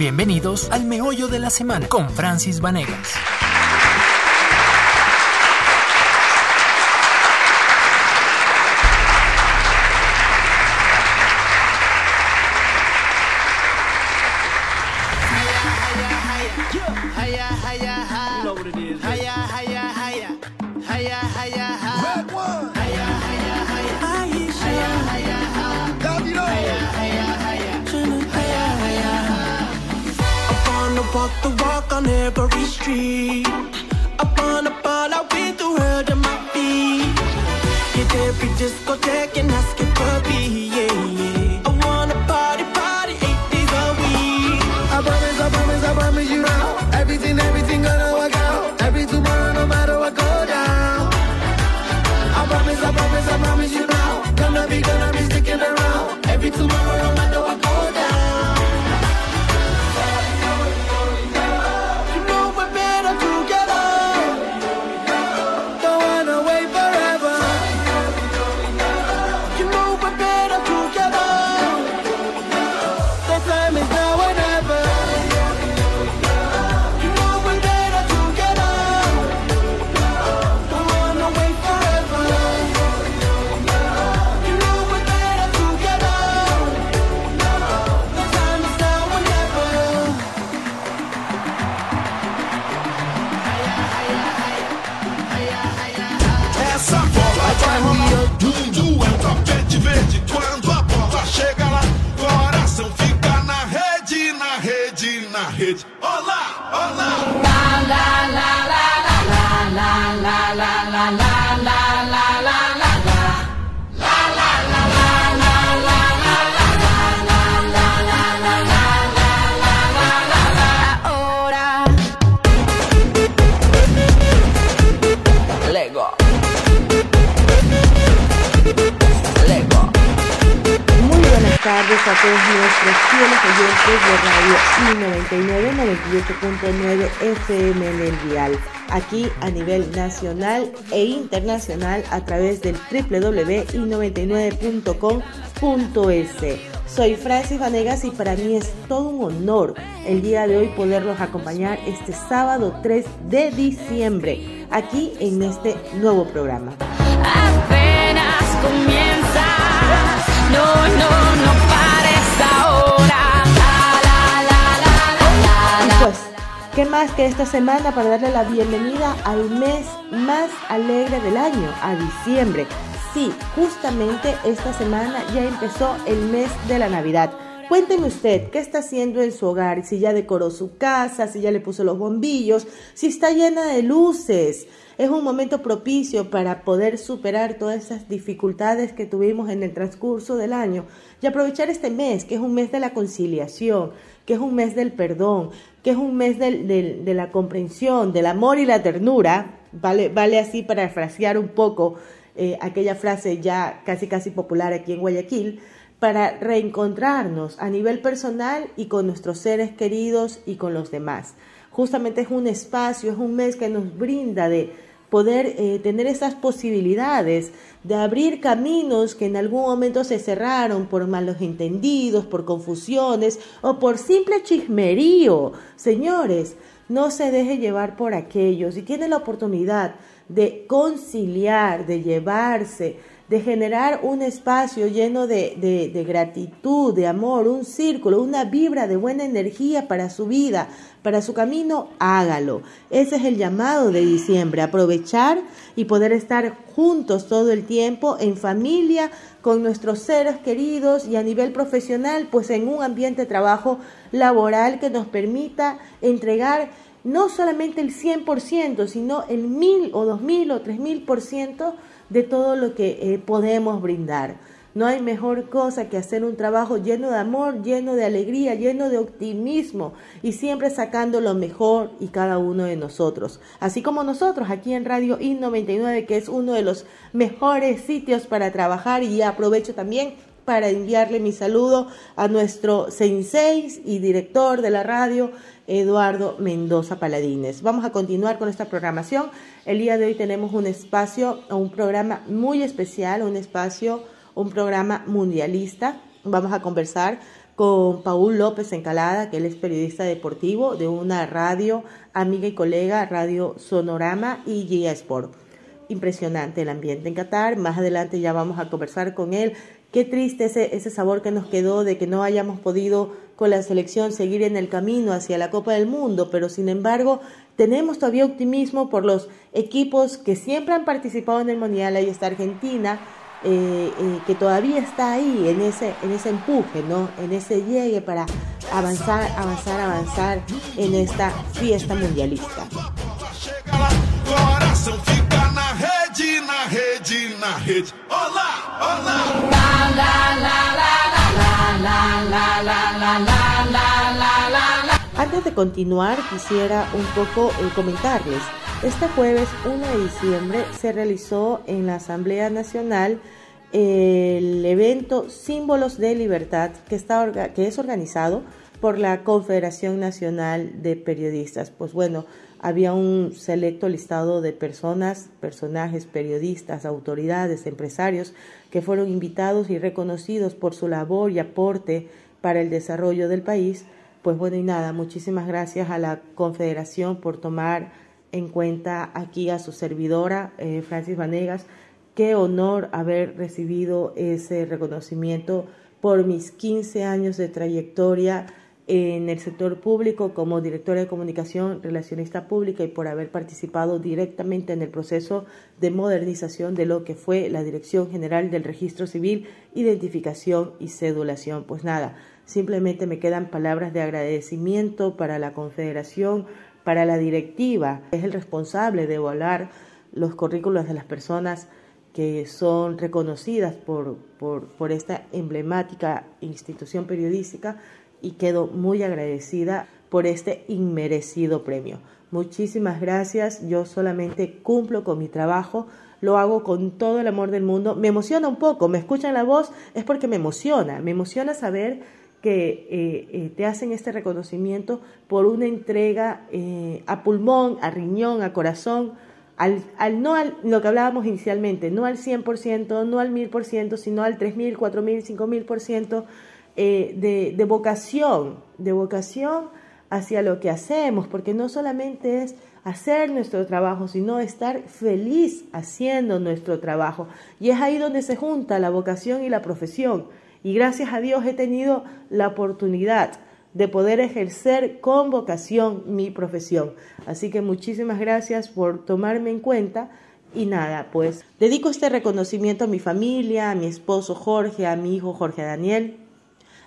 Bienvenidos al Meollo de la Semana con Francis Vanegas. FM en el Vial, aquí a nivel nacional e internacional a través del www.i99.com.es. Soy Francis Vanegas y para mí es todo un honor el día de hoy poderlos acompañar este sábado 3 de diciembre aquí en este nuevo programa. Apenas comienza, no, no, no pares ¿Qué más que esta semana para darle la bienvenida al mes más alegre del año, a diciembre? Sí, justamente esta semana ya empezó el mes de la Navidad. Cuénteme usted qué está haciendo en su hogar, si ya decoró su casa, si ya le puso los bombillos, si está llena de luces. Es un momento propicio para poder superar todas esas dificultades que tuvimos en el transcurso del año y aprovechar este mes, que es un mes de la conciliación, que es un mes del perdón, que es un mes de la comprensión, del amor y la ternura, vale, vale así para frasear un poco eh, aquella frase ya casi casi popular aquí en Guayaquil, para reencontrarnos a nivel personal y con nuestros seres queridos y con los demás. Justamente es un espacio, es un mes que nos brinda de poder eh, tener esas posibilidades de abrir caminos que en algún momento se cerraron por malos entendidos, por confusiones o por simple chismerío. Señores, no se deje llevar por aquellos. Si tiene la oportunidad de conciliar, de llevarse, de generar un espacio lleno de, de, gratitud, de amor, un círculo, una vibra de buena energía para su vida, para su camino, hágalo. Ese es el llamado de diciembre, aprovechar y poder estar juntos todo el tiempo en familia, con nuestros seres queridos y a nivel profesional, pues en un ambiente de trabajo laboral que nos permita entregar no solamente el 100%, sino el mil o dos mil o tres mil por ciento de todo lo que eh, podemos brindar. No hay mejor cosa que hacer un trabajo lleno de amor, lleno de alegría, lleno de optimismo y siempre sacando lo mejor y cada uno de nosotros. Así como nosotros aquí en Radio I99, que es uno de los mejores sitios para trabajar y aprovecho también para enviarle mi saludo a nuestro sensei y director de la radio, Eduardo Mendoza Paladines. Vamos a continuar con esta programación. El día de hoy tenemos un espacio, un programa muy especial, un espacio, un programa mundialista. Vamos a conversar con Paul López Encalada, que él es periodista deportivo de una radio amiga y colega, Radio Sonorama y Gia Sport. Impresionante el ambiente en Qatar. Más adelante ya vamos a conversar con él. Qué triste ese, sabor que nos quedó de que no hayamos podido con la selección seguir en el camino hacia la Copa del Mundo, pero sin embargo tenemos todavía optimismo por los equipos que siempre han participado en el Mundial. Ahí está Argentina, eh, eh, que todavía está ahí en ese, en ese empuje, ¿no? en ese llegue para avanzar, avanzar, avanzar en esta fiesta mundialista. Antes de continuar, quisiera un poco eh, comentarles. Este jueves 1 de diciembre se realizó en la Asamblea Nacional el evento Símbolos de Libertad que, está, que es organizado por la Confederación Nacional de Periodistas. Pues bueno, había un selecto listado de personas, personajes, periodistas, autoridades, empresarios que fueron invitados y reconocidos por su labor y aporte para el desarrollo del país. Pues bueno, y nada, muchísimas gracias a la Confederación por tomar en cuenta aquí a su servidora, eh, Francis Vanegas. Qué honor haber recibido ese reconocimiento por mis 15 años de trayectoria en el sector público como directora de comunicación, relacionista pública y por haber participado directamente en el proceso de modernización de lo que fue la Dirección General del Registro Civil, Identificación y Cedulación. Pues nada, simplemente me quedan palabras de agradecimiento para la Confederación, para la directiva, es el responsable de evaluar los currículos de las personas que son reconocidas por, por, por esta emblemática institución periodística y quedo muy agradecida por este inmerecido premio. Muchísimas gracias, yo solamente cumplo con mi trabajo, lo hago con todo el amor del mundo, me emociona un poco, me escuchan la voz, es porque me emociona, me emociona saber que eh, eh, te hacen este reconocimiento por una entrega eh, a pulmón, a riñón, a corazón, al, al, no al lo que hablábamos inicialmente, no al 100%, no al 1000%, sino al 3000, 4000, 5000% eh, de, de vocación, de vocación hacia lo que hacemos, porque no solamente es hacer nuestro trabajo, sino estar feliz haciendo nuestro trabajo. Y es ahí donde se junta la vocación y la profesión. Y gracias a Dios he tenido la oportunidad de poder ejercer con vocación mi profesión. Así que muchísimas gracias por tomarme en cuenta. Y nada, pues dedico este reconocimiento a mi familia, a mi esposo Jorge, a mi hijo Jorge Daniel,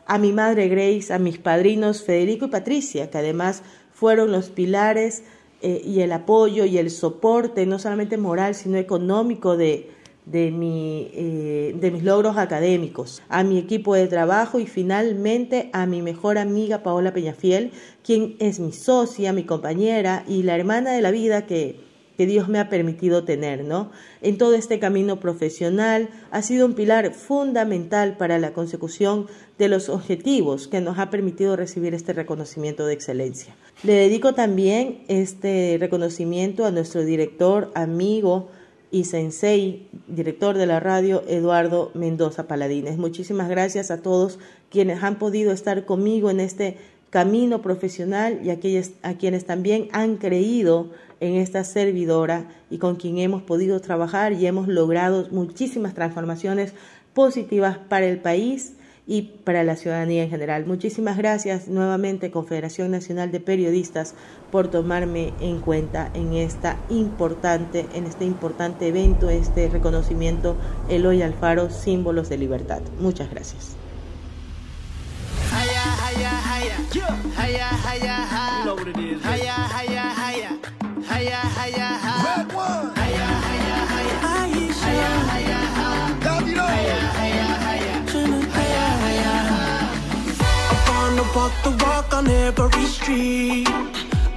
a mi madre Grace, a mis padrinos Federico y Patricia, que además fueron los pilares eh, y el apoyo y el soporte, no solamente moral, sino económico de, de, mi, eh, de mis logros académicos, a mi equipo de trabajo y finalmente a mi mejor amiga Paola Peñafiel, quien es mi socia, mi compañera y la hermana de la vida que, que Dios me ha permitido tener, ¿no? En todo este camino profesional ha sido un pilar fundamental para la consecución de los objetivos que nos ha permitido recibir este reconocimiento de excelencia. Le dedico también este reconocimiento a nuestro director, amigo, y Sensei, director de la radio, Eduardo Mendoza Paladines. Muchísimas gracias a todos quienes han podido estar conmigo en este camino profesional y a quienes, a quienes también han creído en esta servidora y con quien hemos podido trabajar y hemos logrado muchísimas transformaciones positivas para el país y para la ciudadanía en general. Muchísimas gracias nuevamente Confederación Nacional de Periodistas por tomarme en cuenta en esta importante en este importante evento, este reconocimiento Eloy Alfaro símbolos de libertad. Muchas gracias. The walk on every street.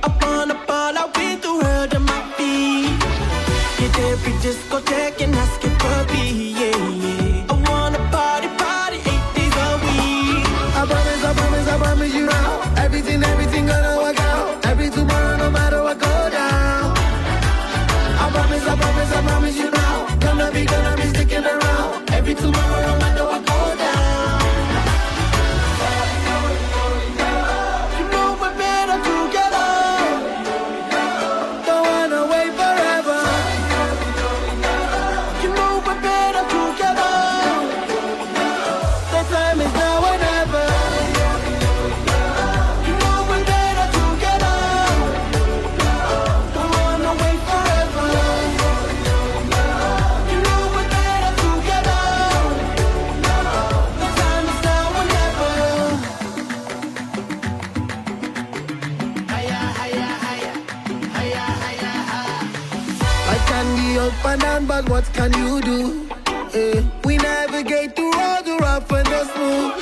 Up on the ball, I've been through hell to my feet. Hit every discotheque and ask it for me, yeah, yeah. Up and down, but what can you do? Eh, we navigate through all the rough and the smooth.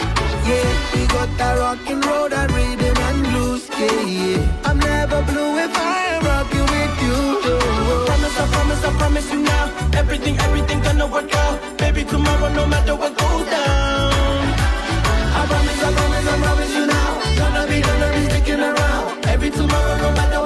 Yeah, we got that road and rhythm and blues. Yeah, yeah. I'm never blue if I am rocking with you. I promise, I promise, I promise you now. Everything, everything gonna work out. Baby, tomorrow, no matter what goes down. I promise, I promise, I promise you now. Gonna be, gonna be sticking around. Every tomorrow, no matter what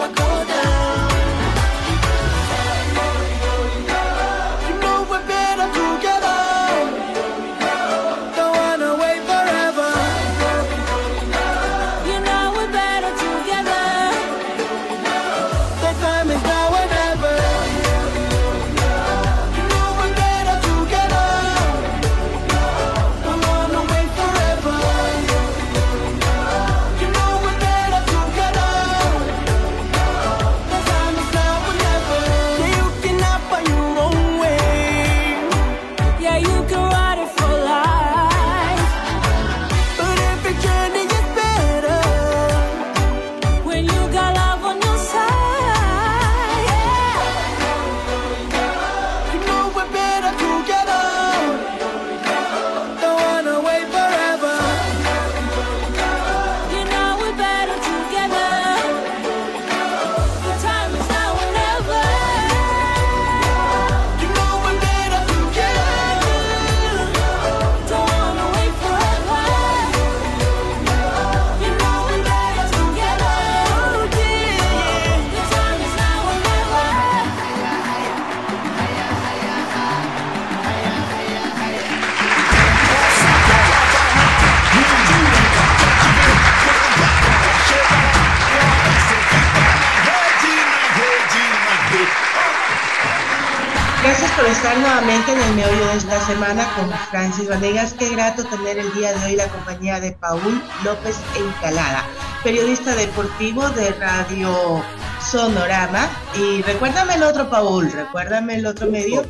Gracias por estar nuevamente en el meollo de esta semana con Francis Vanegas. Qué grato tener el día de hoy la compañía de Paul López Encalada, periodista deportivo de Radio Sonorama. Y recuérdame el otro, Paul, recuérdame el otro medio.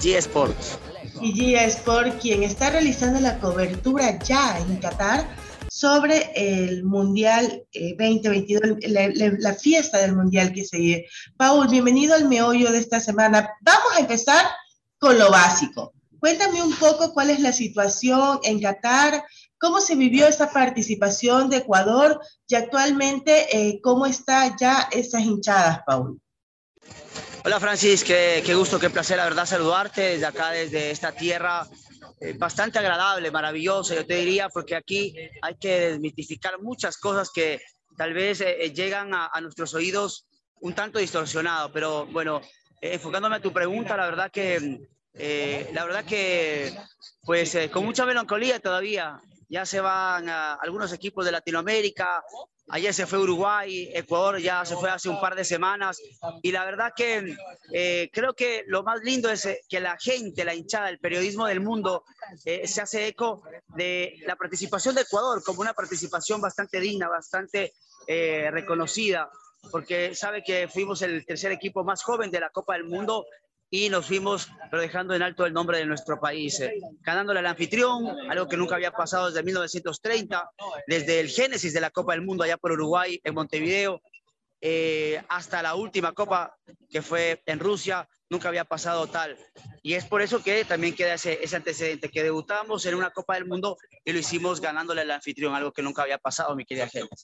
G Sports. y Gia Sport, quien está realizando la cobertura ya en Qatar sobre el Mundial eh, 2022, la, la- fiesta del Mundial que se vive. Paul, bienvenido al meollo de esta semana. Vamos a empezar con lo básico. Cuéntame un poco cuál es la situación en Qatar, cómo se vivió esta participación de Ecuador y actualmente eh, cómo está ya esas hinchadas, Paul. Hola Francis, qué, qué gusto, qué placer, la verdad, saludarte desde acá, desde esta tierra eh, bastante agradable, maravillosa, yo te diría, porque aquí hay que desmitificar muchas cosas que tal vez eh, eh, llegan a, nuestros oídos un tanto distorsionados, pero bueno, eh, enfocándome a tu pregunta, la verdad que, eh, la verdad que, pues eh, con mucha melancolía todavía, ya se van a algunos equipos de Latinoamérica, Ayer se fue Uruguay, Ecuador ya se fue hace un par de semanas. Y la verdad que eh, creo que lo más lindo es eh, que la gente, la hinchada, el periodismo del mundo eh, se hace eco de la participación de Ecuador como una participación bastante digna, bastante eh, reconocida, porque sabe que fuimos el tercer equipo más joven de la Copa del Mundo y nos fuimos, pero dejando en alto el nombre de nuestro país, eh, ganándole al anfitrión, algo que nunca había pasado desde 1930, desde el génesis de la Copa del Mundo allá por Uruguay, en Montevideo, eh, hasta la última Copa que fue en Rusia, nunca había pasado tal. Y es por eso que también queda ese, ese antecedente, que debutamos en una Copa del Mundo y lo hicimos ganándole al anfitrión, algo que nunca había pasado, mi querida gente.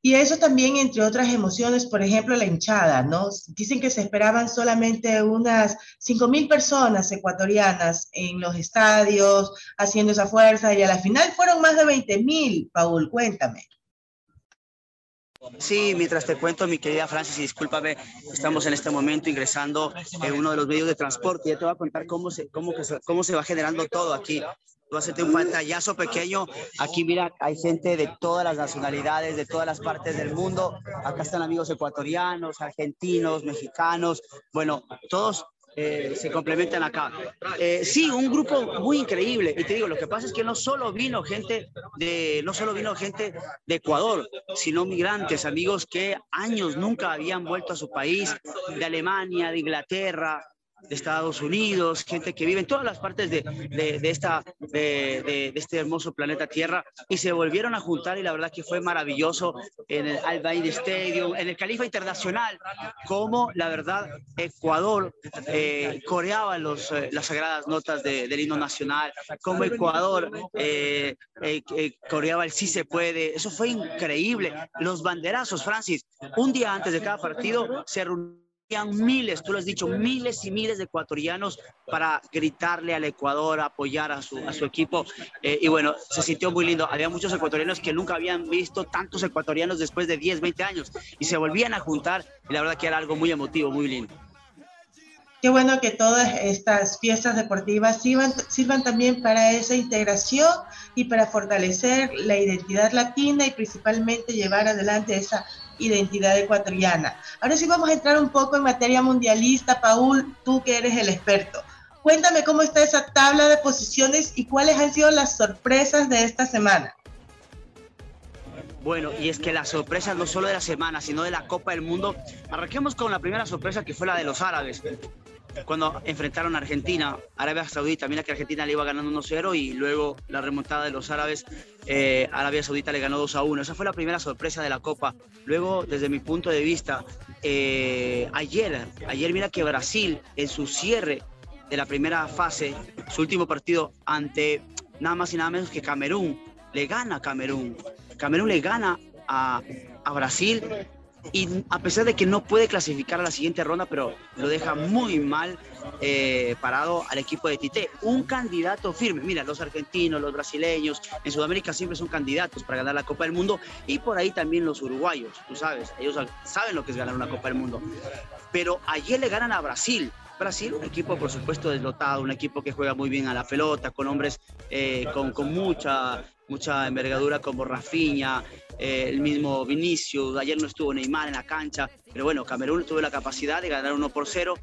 Y eso también, entre otras emociones, por ejemplo, la hinchada, ¿no? Dicen que se esperaban solamente unas 5 mil personas ecuatorianas en los estadios, haciendo esa fuerza, y a la final fueron más de 20 mil, Paul, cuéntame. Sí, mientras te cuento, mi querida Francis, y discúlpame, estamos en este momento ingresando en uno de los medios de transporte. Ya te voy a contar cómo se, cómo cómo se va generando todo aquí. Tú hacerte un pantallazo pequeño. Aquí, mira, hay gente de todas las nacionalidades, de todas las partes del mundo. Acá están amigos ecuatorianos, argentinos, mexicanos. Bueno, todos eh, se complementan acá. Eh, sí, un grupo muy increíble. Y te digo, lo que pasa es que no solo vino gente de, no solo vino gente de Ecuador, sino migrantes, amigos que años nunca habían vuelto a su país, de Alemania, de Inglaterra, de Estados Unidos, gente que vive en todas las partes de, de, de esta, de, de, este hermoso planeta Tierra, y se volvieron a juntar y la verdad que fue maravilloso en el Al Stadium, en el Califa Internacional, como la verdad Ecuador eh, coreaba los, eh, las sagradas notas de- del himno nacional, como Ecuador eh, eh, eh, coreaba el sí se puede, eso fue increíble. Los banderazos, Francis, un día antes de cada partido se reunían miles, tú lo has dicho, miles y miles de ecuatorianos para gritarle al Ecuador, apoyar a su, a su equipo. Eh, y bueno, se sintió muy lindo. Había muchos ecuatorianos que nunca habían visto tantos ecuatorianos después de 10, 20 años y se volvían a juntar y la verdad que era algo muy emotivo, muy lindo. Qué bueno que todas estas fiestas deportivas sirvan, sirvan también para esa integración y para fortalecer la identidad latina y principalmente llevar adelante esa identidad ecuatoriana. Ahora sí vamos a entrar un poco en materia mundialista. Paul, tú que eres el experto. Cuéntame cómo está esa tabla de posiciones y cuáles han sido las sorpresas de esta semana. Bueno, y es que las sorpresas no solo de la semana, sino de la Copa del Mundo. Arranquemos con la primera sorpresa que fue la de los árabes. Cuando enfrentaron a Argentina, Arabia Saudita, mira que Argentina le iba ganando 1-0 y luego la remontada de los árabes, eh, Arabia Saudita le ganó 2-1. Esa fue la primera sorpresa de la Copa. Luego, desde mi punto de vista, eh, ayer, ayer mira que Brasil en su cierre de la primera fase, su último partido ante nada más y nada menos que Camerún, le gana a Camerún. Camerún le gana a, a Brasil y a pesar de que no puede clasificar a la siguiente ronda, pero lo deja muy mal eh, parado al equipo de Tite. Un candidato firme. Mira, los argentinos, los brasileños, en Sudamérica siempre son candidatos para ganar la Copa del Mundo y por ahí también los uruguayos, tú sabes, ellos saben lo que es ganar una Copa del Mundo. Pero ayer le ganan a Brasil. Brasil, un equipo por supuesto deslotado, un equipo que juega muy bien a la pelota, con hombres eh, con, con mucha, mucha envergadura como Rafinha, eh, el mismo Vinicius, ayer no estuvo Neymar en la cancha, pero bueno, Camerún tuvo la capacidad de ganar 1 por 0.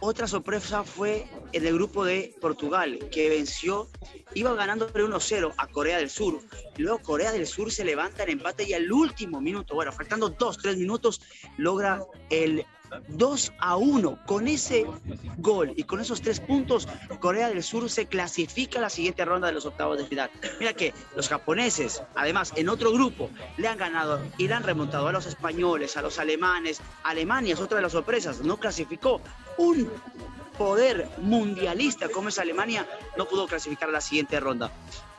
Otra sorpresa fue en el grupo de Portugal, que venció, iba ganando 1-0 a Corea del Sur. Luego Corea del Sur se levanta en empate y al último minuto, bueno, faltando 2-3 minutos, logra el 2 a 1. Con ese gol y con esos tres puntos, Corea del Sur se clasifica a la siguiente ronda de los octavos de final. Mira que los japoneses, además, en otro grupo, le han ganado y le han remontado a los españoles, a los alemanes. Alemania es otra de las sorpresas, no clasificó. Un poder mundialista como es Alemania no pudo clasificar a la siguiente ronda.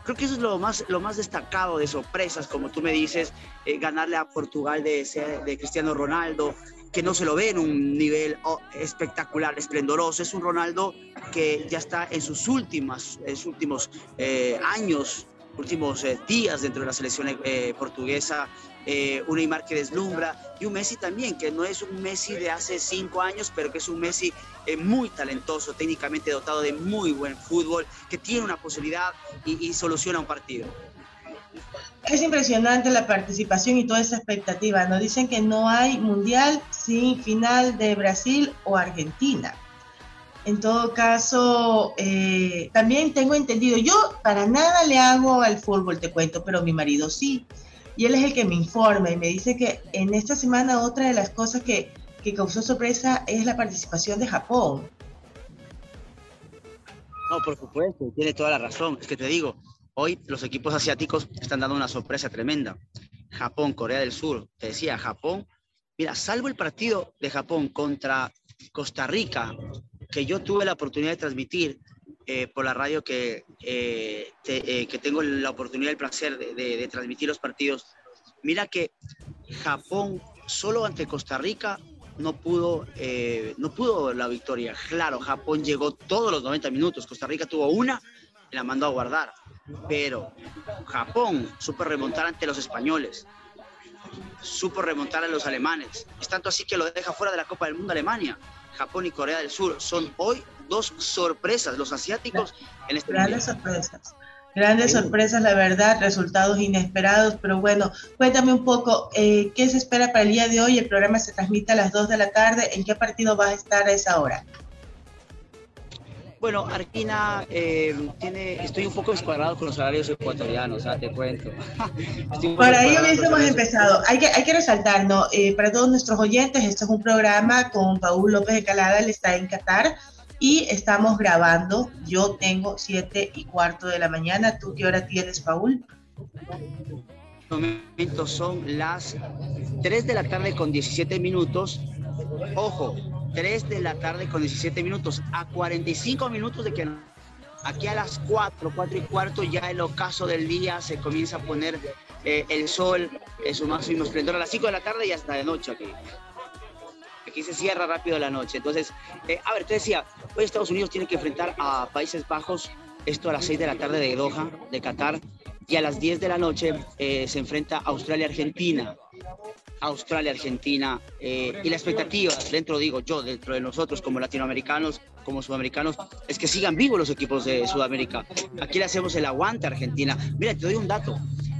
Creo que eso es lo más, destacado de sorpresas, como tú me dices, eh, ganarle a Portugal de Cristiano Ronaldo, que no se lo ve en un nivel oh, espectacular, esplendoroso. Es un Ronaldo que ya está en sus últimas, en sus últimos eh, años, últimos eh, días dentro de la selección eh, portuguesa. Un Neymar que deslumbra y un Messi también, que no es un Messi de hace cinco años, pero que es un Messi muy talentoso, técnicamente dotado de muy buen fútbol, que tiene una posibilidad y, y soluciona un partido. Es impresionante la participación y toda esa expectativa. Nos dicen que no hay mundial sin final de Brasil o Argentina. En todo caso, eh, también tengo entendido, yo para nada le hago al fútbol, te cuento, pero mi marido sí. Y él es el que me informa y me dice que en esta semana otra de las cosas que, que causó sorpresa es la participación de Japón. No, por supuesto, tiene toda la razón. Es que te digo, hoy los equipos asiáticos están dando una sorpresa tremenda. Japón, Corea del Sur, te decía, Japón, mira, salvo el partido de Japón contra Costa Rica, que yo tuve la oportunidad de transmitir eh, por la radio que, eh, eh, que tengo la oportunidad el placer de, transmitir los partidos. Mira que Japón solo ante Costa Rica no pudo, no pudo la victoria. Claro, Japón llegó todos los 90 minutos, Costa Rica tuvo una y la mandó a guardar. Pero Japón supo remontar ante los españoles, supo remontar a los alemanes. Es tanto así que lo deja fuera de la Copa del Mundo Alemania. Japón y Corea del Sur son hoy dos sorpresas, los asiáticos en este Grandes mundial. sorpresas. Grandes sorpresas, la verdad, resultados inesperados, pero bueno, cuéntame un poco, eh, ¿qué se espera para el día de hoy? El programa se transmite a las 2 de la tarde, ¿en qué partido vas a estar a esa hora? Bueno, Arquina eh, tiene, estoy un poco descuadrado con los horarios ecuatorianos, ¿ah? te cuento. Por ahí hubiésemos empezado. Hay que, hay que resaltar, ¿no? Eh, para todos nuestros oyentes, este es un programa con Paul López de Calada, él está en Qatar, y estamos grabando. Yo tengo siete y cuarto de la mañana. ¿Tú qué hora tienes, Paul? momentos son las 3 de la tarde con 17 minutos. Ojo, 3 de la tarde con 17 minutos, a 45 minutos de que aquí a las 4, 4 y cuarto ya el ocaso del día se comienza a poner eh, el sol en su máximo esplendor a las 5 de la tarde y hasta de noche aquí. Aquí se cierra rápido la noche. Entonces, eh, a ver, te decía, hoy Estados Unidos tiene que enfrentar a Países Bajos, esto a las 6 de la tarde de Doha, de Qatar, y a las 10 de la noche eh, se enfrenta Australia-Argentina. Australia-Argentina. Eh, y la expectativa, dentro, digo yo, dentro de nosotros como latinoamericanos, como sudamericanos, es que sigan vivos los equipos de Sudamérica. Aquí le hacemos el aguante a Argentina. Mira, te doy un dato.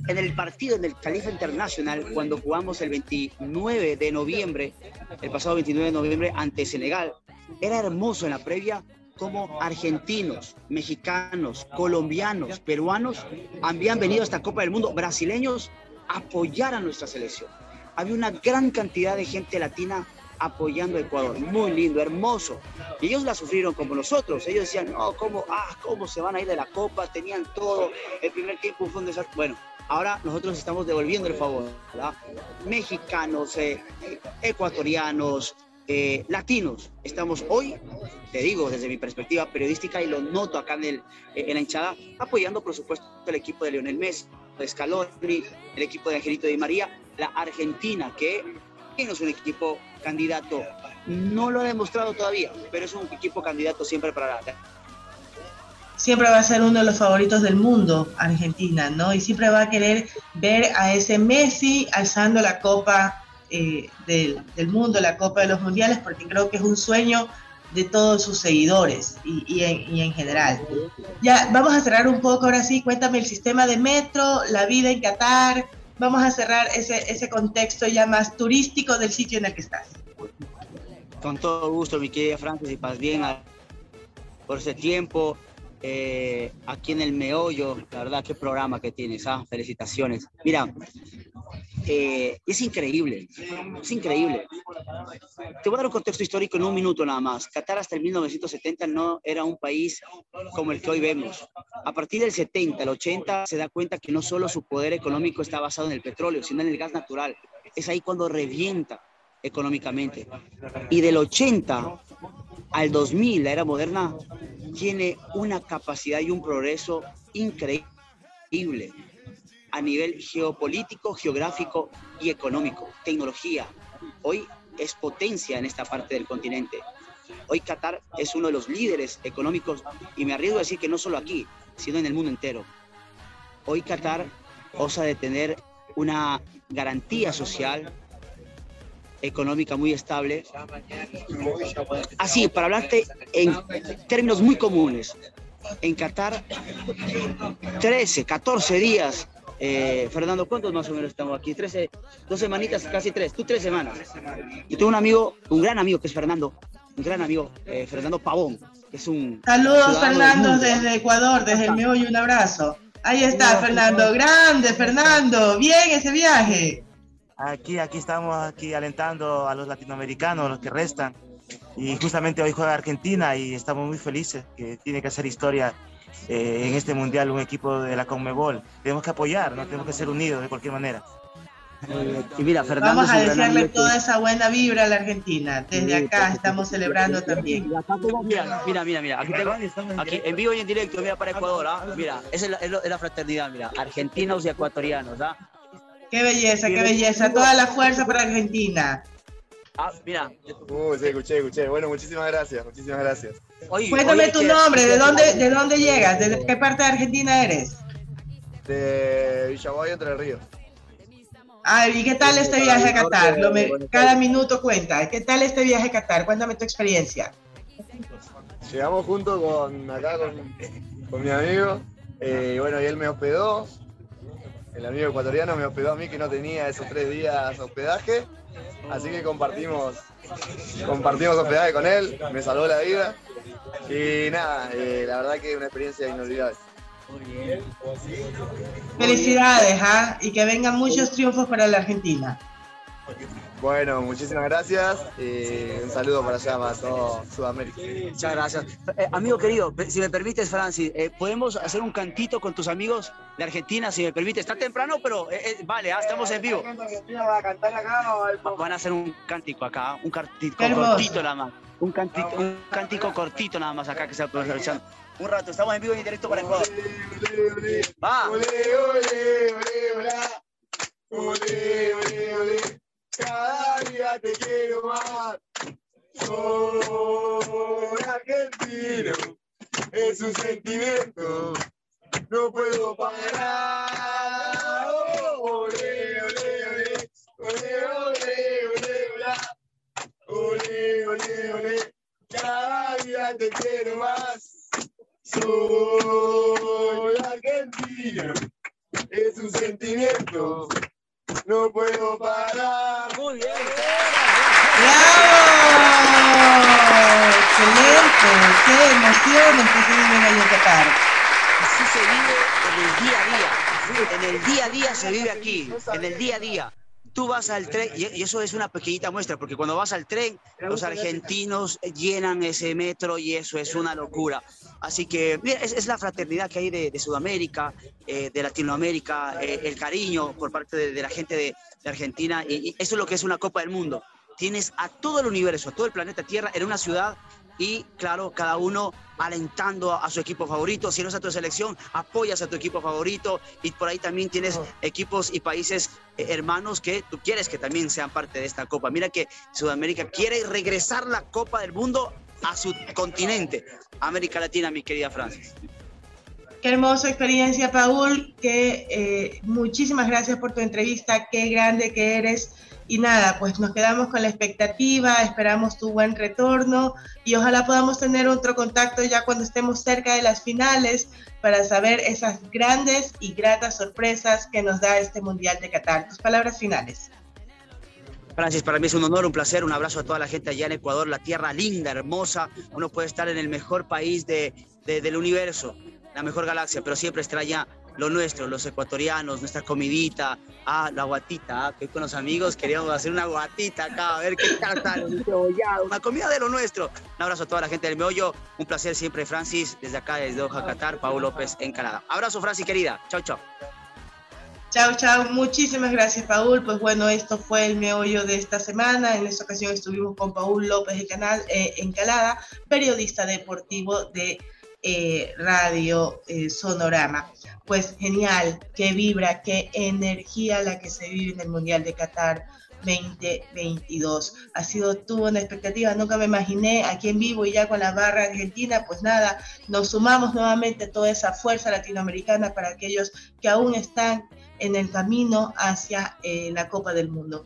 En el partido, en el Califa Internacional, cuando jugamos el 29 de noviembre, el pasado 29 de noviembre ante Senegal, era hermoso en la previa como argentinos, mexicanos, colombianos, peruanos habían venido a esta Copa del Mundo, brasileños, apoyar a nuestra selección. Había una gran cantidad de gente latina apoyando a Ecuador. Muy lindo, hermoso. Y ellos la sufrieron como nosotros. Ellos decían, no, ¿cómo, ah, ¿cómo se van a ir de la Copa? Tenían todo. El primer tiempo fue un desastre. Bueno, ahora nosotros estamos devolviendo el favor. ¿verdad? Mexicanos, eh, ecuatorianos, eh, latinos. Estamos hoy, te digo desde mi perspectiva periodística y lo noto acá en, el, en la hinchada, apoyando por supuesto el equipo de Lionel Messi, Scaloni, el equipo de Angelito Di María, la Argentina, que es un equipo candidato, no lo ha demostrado todavía, pero es un equipo candidato siempre para la siempre va a ser uno de los favoritos del mundo, Argentina, ¿no? Y siempre va a querer ver a ese Messi alzando la copa eh, del, mundo, la Copa de los Mundiales, porque creo que es un sueño de todos sus seguidores y, y, en, y, en, general. Ya, vamos a cerrar un poco ahora sí, cuéntame el sistema de metro, la vida en Qatar, vamos a cerrar ese, ese contexto ya más turístico del sitio en el que estás. Con todo gusto, mi querida Francis, y paz bien por ese tiempo. Eh, aquí en el meollo, la verdad, qué programa que tienes, ¿ah? felicitaciones. Mira, eh, es increíble, es increíble. Te voy a dar un contexto histórico en un minuto nada más. Qatar hasta el 1970 no era un país como el que hoy vemos. A partir del 70, el 80, se da cuenta que no solo su poder económico está basado en el petróleo, sino en el gas natural. Es ahí cuando revienta económicamente. Y del 80 al 2000, la era moderna, tiene una capacidad y un progreso increíble a nivel geopolítico, geográfico y económico. Tecnología. Hoy es potencia en esta parte del continente. Hoy Qatar es uno de los líderes económicos y me arriesgo a decir que no solo aquí, sino en el mundo entero. Hoy Qatar osa de tener una garantía social económica muy estable. Así, para hablarte en términos muy comunes, en Qatar 13, 14 días. Eh, Fernando, ¿cuántos más o menos estamos aquí? 13, dos semanitas, casi tres. Tú tres semanas. Y tengo un amigo, un gran amigo que es Fernando, un gran amigo, eh, Fernando Pavón, que es un... Saludos Fernando desde Ecuador, desde el meollo, un abrazo. Ahí está Fernando, grande Fernando, bien ese viaje. Aquí, aquí estamos aquí alentando a los latinoamericanos, los que restan. Y justamente hoy juega Argentina y estamos muy felices que tiene que hacer historia eh, en este mundial un equipo de la Conmebol. Tenemos que apoyar, no tenemos que ser unidos de cualquier manera. Y mira, Fernando Vamos a desearle toda esa buena vibra a la Argentina. Desde acá estamos celebrando también. Mira, mira, mira. Aquí, tengo, aquí en vivo y en directo, mira para Ecuador. ¿ah? Mira, esa es la, es la, fraternidad, mira. Argentinos y ecuatorianos. ¿ah? Qué belleza, qué belleza. Toda la fuerza para Argentina. Ah, mira. Uh, sí, escuché, escuché. Bueno, muchísimas gracias, muchísimas gracias. Oye, Cuéntame oye, tu nombre, ¿de dónde, ¿de dónde llegas? ¿De qué parte de Argentina eres? De Villaguay, Entre Ríos. Ay, ¿y qué tal este viaje a Qatar? Lo me, cada minuto cuenta. ¿Qué tal este viaje a Qatar? Cuéntame tu experiencia. Llegamos junto con acá con, con mi amigo. Eh, y bueno, y él me hospedó. El amigo ecuatoriano me hospedó a mí que no tenía esos tres días hospedaje. Así que compartimos, compartimos hospedaje con él, me salvó la vida. Y nada, eh, la verdad que es una experiencia inolvidable. Felicidades, ¿ah? Y que vengan muchos triunfos para la Argentina. Bueno, muchísimas gracias y un saludo para allá, para todo Sudamérica. Muchas gracias. Eh, amigo querido, si me permites, Francis, eh, ¿podemos hacer un cantito con tus amigos de Argentina, si me permites? Está temprano, pero eh, eh, vale, ah, estamos en vivo. ¿Va a cantar acá o al- Van a hacer un cántico acá, un cántico cortito nada más. Un cántico, un cántico cortito nada más acá que se va aprovechando. Un rato, estamos en vivo y en directo para Ecuador. Va. Olé, olé, olé, Cada día te quiero más. Soy argentino. Es un sentimiento. No puedo parar. Oh, olé, olé, olé. Olé, olé, olé, olá. Olé, olé, olé. Cada día te quiero más. Soy argentino, es un sentimiento, no puedo parar. Muy bien. ¡Bravo! ¡Excelente! ¡Qué emoción es que se vive en el Qatar! Así se vive en el día a día. En el día a día se vive aquí, en el día a día. Tú vas al tren, y eso es una pequeñita muestra, porque cuando vas al tren, los argentinos llenan ese metro y eso es una locura. Así que, mira, es, es la fraternidad que hay de, de Sudamérica, eh, de Latinoamérica, eh, el cariño por parte de, de la gente de, de Argentina, y, y eso es lo que es una Copa del Mundo. Tienes a todo el universo, a todo el planeta Tierra en una ciudad y claro, cada uno alentando a, a su equipo favorito. Si no es a tu selección, apoyas a tu equipo favorito y por ahí también tienes equipos y países eh, hermanos que tú quieres que también sean parte de esta Copa. Mira que Sudamérica quiere regresar la Copa del Mundo a su continente, América Latina, mi querida Francis. Qué hermosa experiencia, Paul. Que eh, muchísimas gracias por tu entrevista. Qué grande que eres. Y nada, pues nos quedamos con la expectativa, esperamos tu buen retorno y ojalá podamos tener otro contacto ya cuando estemos cerca de las finales para saber esas grandes y gratas sorpresas que nos da este Mundial de Qatar. Tus palabras finales. Francis, para mí es un honor, un placer, un abrazo a toda la gente allá en Ecuador, la tierra linda, hermosa. Uno puede estar en el mejor país de, de- del universo, la mejor galaxia, pero siempre extraña lo nuestro, los ecuatorianos, nuestra comidita, ah, la guatita, ah, que con los amigos queríamos hacer una guatita acá, a ver qué tal, un cebollado, una comida de lo nuestro. Un abrazo a toda la gente del meollo, un placer siempre, Francis, desde acá, desde Doha, Qatar, Paul López en Canadá. Abrazo, Francis, querida. Chao, chao. Chao, chao. Muchísimas gracias, Paul. Pues bueno, esto fue el meollo de esta semana. En esta ocasión estuvimos con Paul López de Canal eh, Encalada, periodista deportivo de eh, Radio eh, Sonorama. Pues genial, qué vibra, qué energía la que se vive en el Mundial de Qatar 2022. Ha sido, tuvo una expectativa, nunca me imaginé aquí en vivo y ya con la barra argentina, pues nada, nos sumamos nuevamente toda esa fuerza latinoamericana para aquellos que aún están en el camino hacia eh, la Copa del Mundo.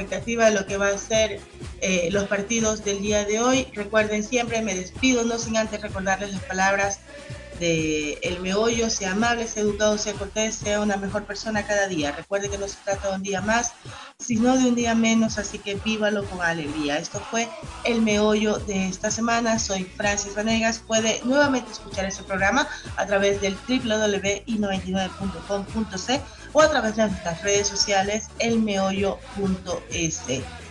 Expectativa de lo que va a ser eh, los partidos del día de hoy. Recuerden siempre, me despido, no sin antes recordarles las palabras de El Meollo, sea amable, sea educado, sea cortés, sea una mejor persona cada día. Recuerde que no se trata de un día más, sino de un día menos, así que vívalo con alegría. Esto fue El Meollo de esta semana. Soy Francis Vanegas. Puede nuevamente escuchar este programa a través del www.i99.com.c o a través de nuestras redes sociales elmeollo.es.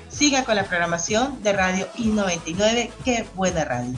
Siga con la programación de Radio I99. Qué buena radio.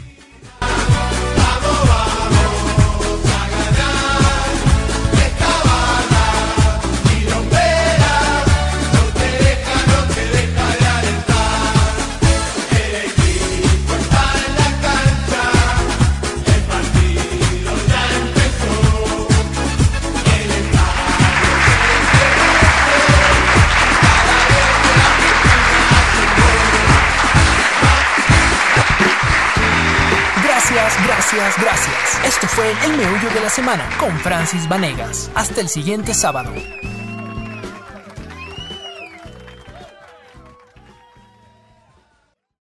Gracias, gracias. Esto fue El Meollo de la Semana con Francis Vanegas. Hasta el siguiente sábado.